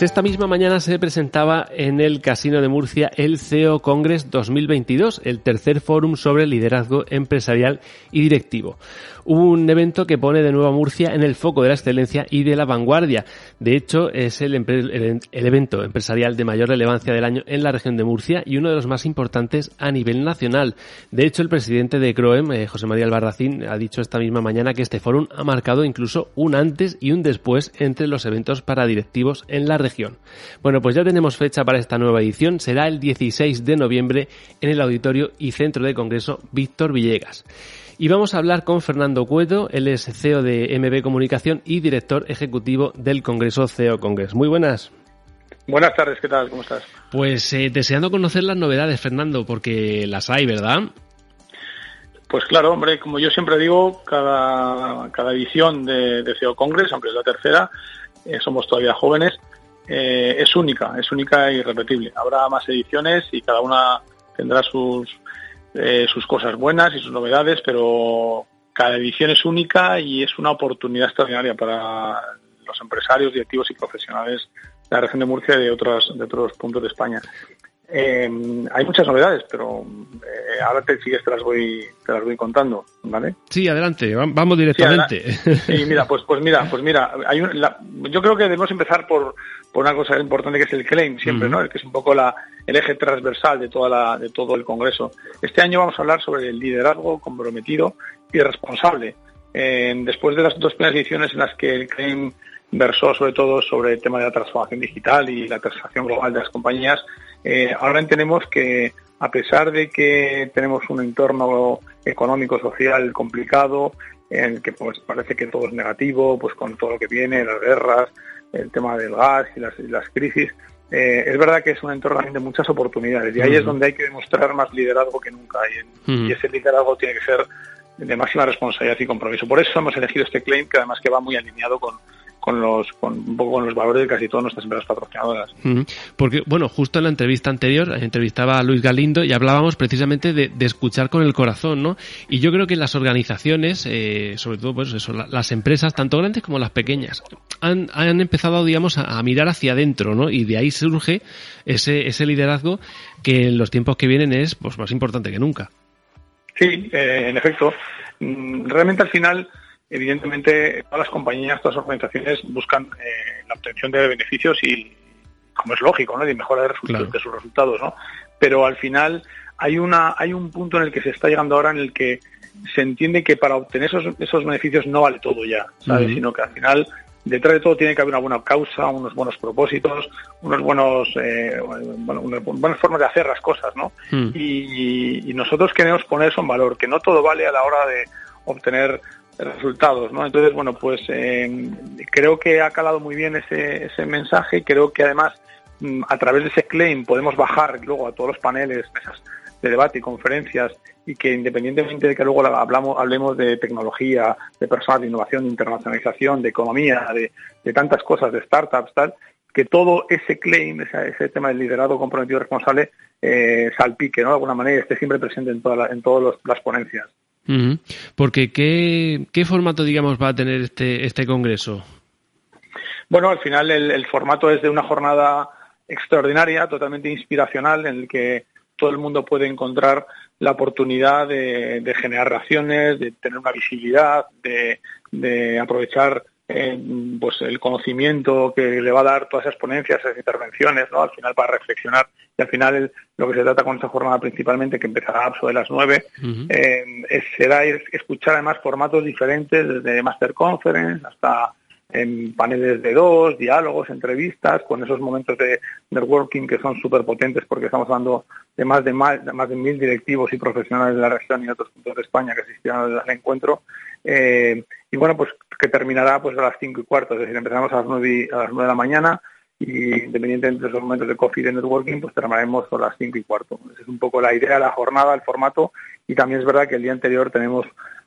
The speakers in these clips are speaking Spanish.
Pues esta misma mañana se presentaba en el Casino de Murcia el CEO Congress 2022, el tercer fórum sobre liderazgo empresarial y directivo. Un evento que pone de nuevo a Murcia en el foco de la excelencia y de la vanguardia. De hecho, es el, evento empresarial de mayor relevancia del año en la región de Murcia y uno de los más importantes a nivel nacional. De hecho, el presidente de CROEM, eh, José María Albarracín, ha dicho esta misma mañana que este fórum ha marcado incluso un antes y un después entre los eventos para directivos en la región. Bueno, pues ya tenemos fecha para esta nueva edición. Será el 16 de noviembre en el Auditorio y Centro de Congreso Víctor Villegas. Y vamos a hablar con Fernando Cueto, él es CEO de MB Comunicación y director ejecutivo del Congreso CEO Congress. Muy buenas. Buenas tardes, ¿qué tal? ¿Cómo estás? Pues eh, deseando conocer las novedades, Fernando, porque las hay, ¿verdad? Pues claro, hombre, como yo siempre digo, cada, cada edición de, CEO Congress, aunque es la tercera, eh, somos todavía jóvenes, eh, es única, es única e irrepetible. Habrá más ediciones y cada una tendrá sus, eh, sus cosas buenas y sus novedades, pero cada edición es única y es una oportunidad extraordinaria para los empresarios, directivos y profesionales de la región de Murcia y de otros, de otros puntos de España. Eh, hay muchas novedades, pero ahora te sigues te las voy te las voy contando, ¿vale? Sí, adelante, vamos directamente. Sí, mira, pues pues mira, pues mira, hay yo creo que debemos empezar por, por una cosa importante que es el claim siempre, ¿no? Que es un poco la, el eje transversal de toda la, de todo el congreso. Este año vamos a hablar sobre el liderazgo comprometido y responsable. Eh, después de las dos primeras ediciones en las que el claim versó sobre todo sobre el tema de la transformación digital y la transformación global de las compañías, eh, ahora entendemos que a pesar de que tenemos un entorno económico, social complicado, en el que pues parece que todo es negativo, pues con todo lo que viene, las guerras, el tema del gas y las, crisis, eh, es verdad que es un entorno de muchas oportunidades. Y ahí es donde hay que demostrar más liderazgo que nunca. Y, ese liderazgo tiene que ser de máxima responsabilidad y compromiso. Por eso hemos elegido este claim que además que va muy alineado con, con los con un poco con los valores de casi todas nuestras empresas patrocinadoras. Porque, bueno, justo en la entrevista anterior entrevistaba a Luis Galindo y hablábamos precisamente de, escuchar con el corazón, ¿no? Y yo creo que las organizaciones, eh, sobre todo pues eso, las empresas, tanto grandes como las pequeñas, han, han empezado, digamos, a, mirar hacia adentro, ¿no? Y de ahí surge ese, ese liderazgo que en los tiempos que vienen es pues más importante que nunca. Sí, eh, en efecto. Mm, realmente al final evidentemente todas las compañías, todas las organizaciones buscan eh, la obtención de beneficios y, como es lógico, ¿no? Y mejorar de, sus resultados, ¿no? Pero al final hay una hay un punto en el que se está llegando ahora en el que se entiende que para obtener esos, esos beneficios no vale todo ya, ¿sabes? Sino que al final detrás de todo tiene que haber una buena causa, unos buenos propósitos, unos buenos, eh, bueno, unas buenas formas de hacer las cosas, ¿no? Mm. Y, y, nosotros queremos poner eso en valor, que no todo vale a la hora de obtener resultados, ¿no? Entonces, bueno, pues eh, creo que ha calado muy bien ese, ese mensaje. Creo que además mm, a través de ese claim podemos bajar luego a todos los paneles, mesas de debate y conferencias y que independientemente de que luego hablamos, hablemos de tecnología, de personas, de innovación, de internacionalización, de economía, de, tantas cosas, de startups, tal, que todo ese claim, ese, tema del liderazgo comprometido responsable, eh, salpique, ¿no? De alguna manera y esté siempre presente en, toda en todas las ponencias. Porque ¿qué, formato, digamos, va a tener este, este congreso? Bueno, al final el, formato es de una jornada extraordinaria, totalmente inspiracional, en el que todo el mundo puede encontrar la oportunidad de, generar reacciones, de tener una visibilidad, de, de aprovechar pues el conocimiento que le va a dar todas esas ponencias, esas intervenciones, ¿no? Al final para reflexionar y al final lo que se trata con esta jornada principalmente, que empezará sobre las nueve, eh, será escuchar además formatos diferentes, desde Master Conference hasta en paneles de dos, diálogos, entrevistas, con esos momentos de networking que son súper potentes porque estamos hablando de más de, más, de más de mil directivos y profesionales de la región y de otros puntos de España que asistieron al encuentro. Eh, y bueno, pues que terminará pues a las cinco y cuarto, es decir, empezamos a las nueve, a las nueve de la mañana y independientemente de esos momentos de coffee y de networking, pues terminaremos a las cinco y cuarto. Esa es un poco la idea, la jornada, el formato y también es verdad que el día anterior tenemos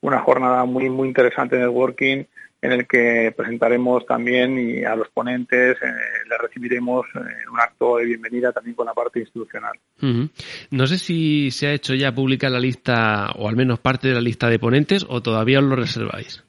una jornada muy muy interesante de networking en el que presentaremos también y a los ponentes eh, les recibiremos eh, un acto de bienvenida también con la parte institucional. No sé si se ha hecho ya pública la lista o al menos parte de la lista de ponentes o todavía os lo reserváis.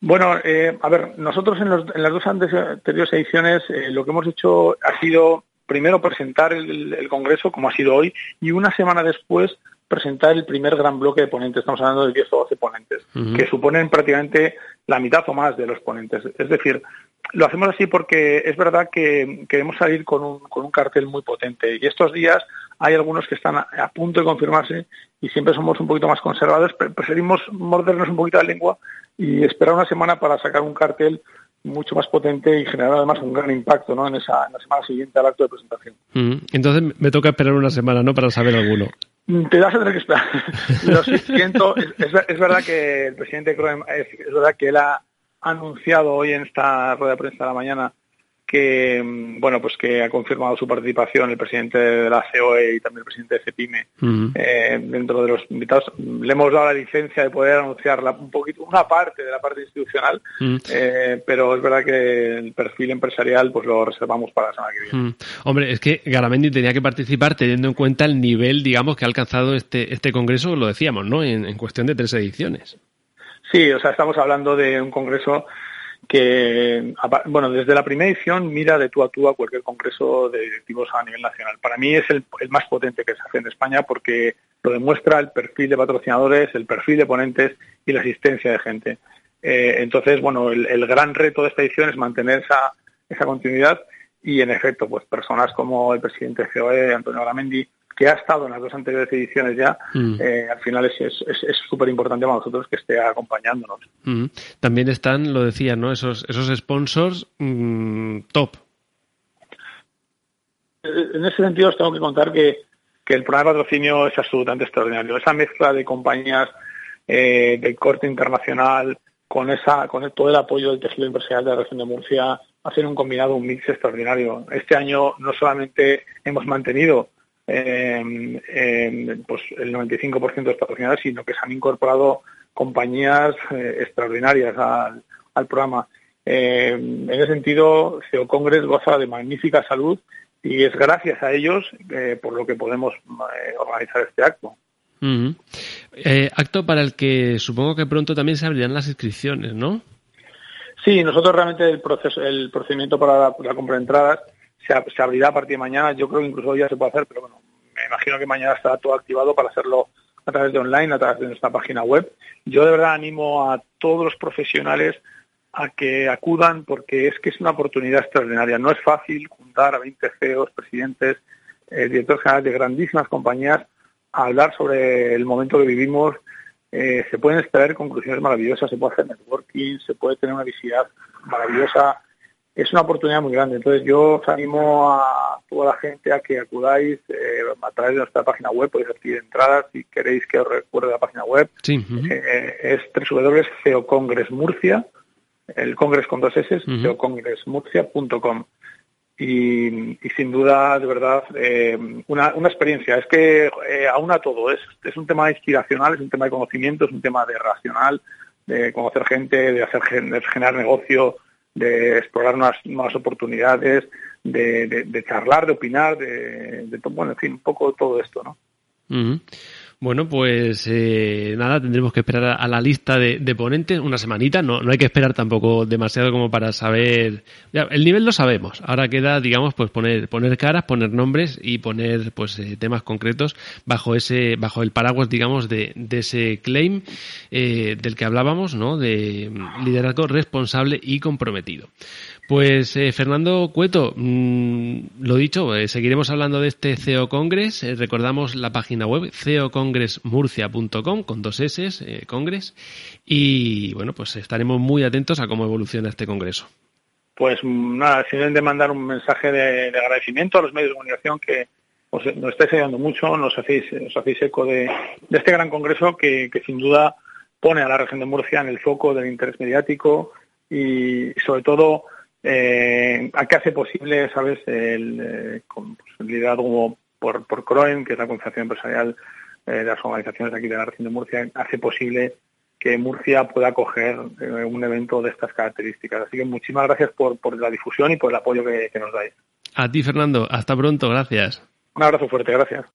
Bueno, eh, a ver, nosotros en, las dos anteriores ediciones eh, lo que hemos hecho ha sido primero presentar el, Congreso, como ha sido hoy, y una semana después presentar el primer gran bloque de ponentes. Estamos hablando de 10 o 12 ponentes, que suponen prácticamente la mitad o más de los ponentes. Es decir, lo hacemos así porque es verdad que queremos salir con un, con un cartel muy potente. Y estos días hay algunos que están a, punto de confirmarse y siempre somos un poquito más conservadores. Preferimos mordernos un poquito la lengua y esperar una semana para sacar un cartel mucho más potente y generar además un gran impacto ¿no? en, esa, la semana siguiente al acto de presentación. Entonces me toca esperar una semana ¿no? para saber alguno. Te das a tener que esperar. Lo siento, es, verdad que el presidente Kroem, es, es verdad que él ha anunciado hoy en esta rueda de prensa de la mañana que bueno pues que ha confirmado su participación el presidente de la COE y también el presidente de CEPIME eh, dentro de los invitados. Le hemos dado la licencia de poder anunciar un poquito una parte de la parte institucional eh, pero es verdad que el perfil empresarial pues lo reservamos para la semana que viene. Hombre es que Garamendi tenía que participar teniendo en cuenta el nivel digamos que ha alcanzado este este congreso lo decíamos no en, en cuestión de tres ediciones. Sí o sea estamos hablando de un congreso que, bueno, desde la primera edición mira de tú a tú a cualquier congreso de directivos a nivel nacional. Para mí es el, más potente que se hace en España porque lo demuestra el perfil de patrocinadores, el perfil de ponentes y la asistencia de gente. Eh, entonces, bueno, el, gran reto de esta edición es mantener esa, esa continuidad y, en efecto, pues personas como el presidente de COE, Antonio Gramendi, que ha estado en las dos anteriores ediciones ya, mm. eh, al final es súper es, importante para nosotros que esté acompañándonos. Mm. También están, lo decía, ¿no? Esos, esos sponsors mm, top. Eh, en ese sentido os tengo que contar que, que el programa de patrocinio es absolutamente extraordinario. Esa mezcla de compañías eh, de corte internacional con esa con todo el apoyo del tejido empresarial de la región de Murcia hacen un combinado, un mix extraordinario. Este año no solamente hemos mantenido eh, pues el 95% de los patrocinadores, sino que se han incorporado compañías eh, extraordinarias al, programa. Eh, en ese sentido, CEO Congress goza de magnífica salud y es gracias a ellos eh, por lo que podemos organizar este acto. acto para el que supongo que pronto también se abrirán las inscripciones, ¿no? Sí, nosotros realmente el proceso, el procedimiento para la, la compra de entradas se, abrirá a partir de mañana. Yo creo que incluso ya se puede hacer, pero bueno, me imagino que mañana estará todo activado para hacerlo a través de online, a través de nuestra página web. Yo de verdad animo a todos los profesionales a que acudan porque es que es una oportunidad extraordinaria. No es fácil juntar a 20 CEOs, presidentes, eh, directores generales de grandísimas compañías a hablar sobre el momento que vivimos. Eh, se pueden extraer conclusiones maravillosas, se puede hacer networking, se puede tener una visibilidad maravillosa es una oportunidad muy grande. Entonces yo os animo a toda la gente a que acudáis eh, a través de nuestra página web, podéis adquirir entradas si queréis que os recuerde la página web. Sí, eh, es www.ceocongresmurcia, el congres con dos S, ceocongresmurcia.com. Y, y, sin duda, de verdad, eh, una, una, experiencia. Es que eh, aúna todo. Es, es un tema inspiracional, es un tema de conocimiento, es un tema de racional, de conocer gente, de hacer de generar negocio, de explorar nuevas, oportunidades, de, charlar, de opinar, de, de, bueno, en fin, un poco todo esto, ¿no? Bueno, pues eh, nada, tendremos que esperar a, la lista de, ponentes una semanita. No, no hay que esperar tampoco demasiado como para saber. Ya, el nivel lo sabemos. Ahora queda, digamos, pues poner poner caras, poner nombres y poner pues eh, temas concretos bajo ese bajo el paraguas, digamos, de, de ese claim eh, del que hablábamos, ¿no? De liderazgo responsable y comprometido. Pues eh, Fernando Cueto, mm, lo dicho, eh, seguiremos hablando de este CEO Congress. Eh, recordamos la página web ceocongressmurcia.com con dos S, Congress. Y bueno, pues estaremos muy atentos a cómo evoluciona este congreso. Pues nada, simplemente mandar un mensaje de, agradecimiento a los medios de comunicación que nos estáis ayudando mucho, nos hacéis, hacéis eco de, este gran congreso que sin duda pone a la región de Murcia en el foco del interés mediático y sobre todo eh, a qué hace posible, ¿sabes?, el, eh, con, pues, liderazgo por, por CROEM, que es la Confederación Empresarial eh, de las Organizaciones aquí de la región de Murcia, hace posible que Murcia pueda acoger eh, un evento de estas características. Así que muchísimas gracias por, por la difusión y por el apoyo que, que nos dais. A ti, Fernando. Hasta pronto. Gracias. Un abrazo fuerte. Gracias.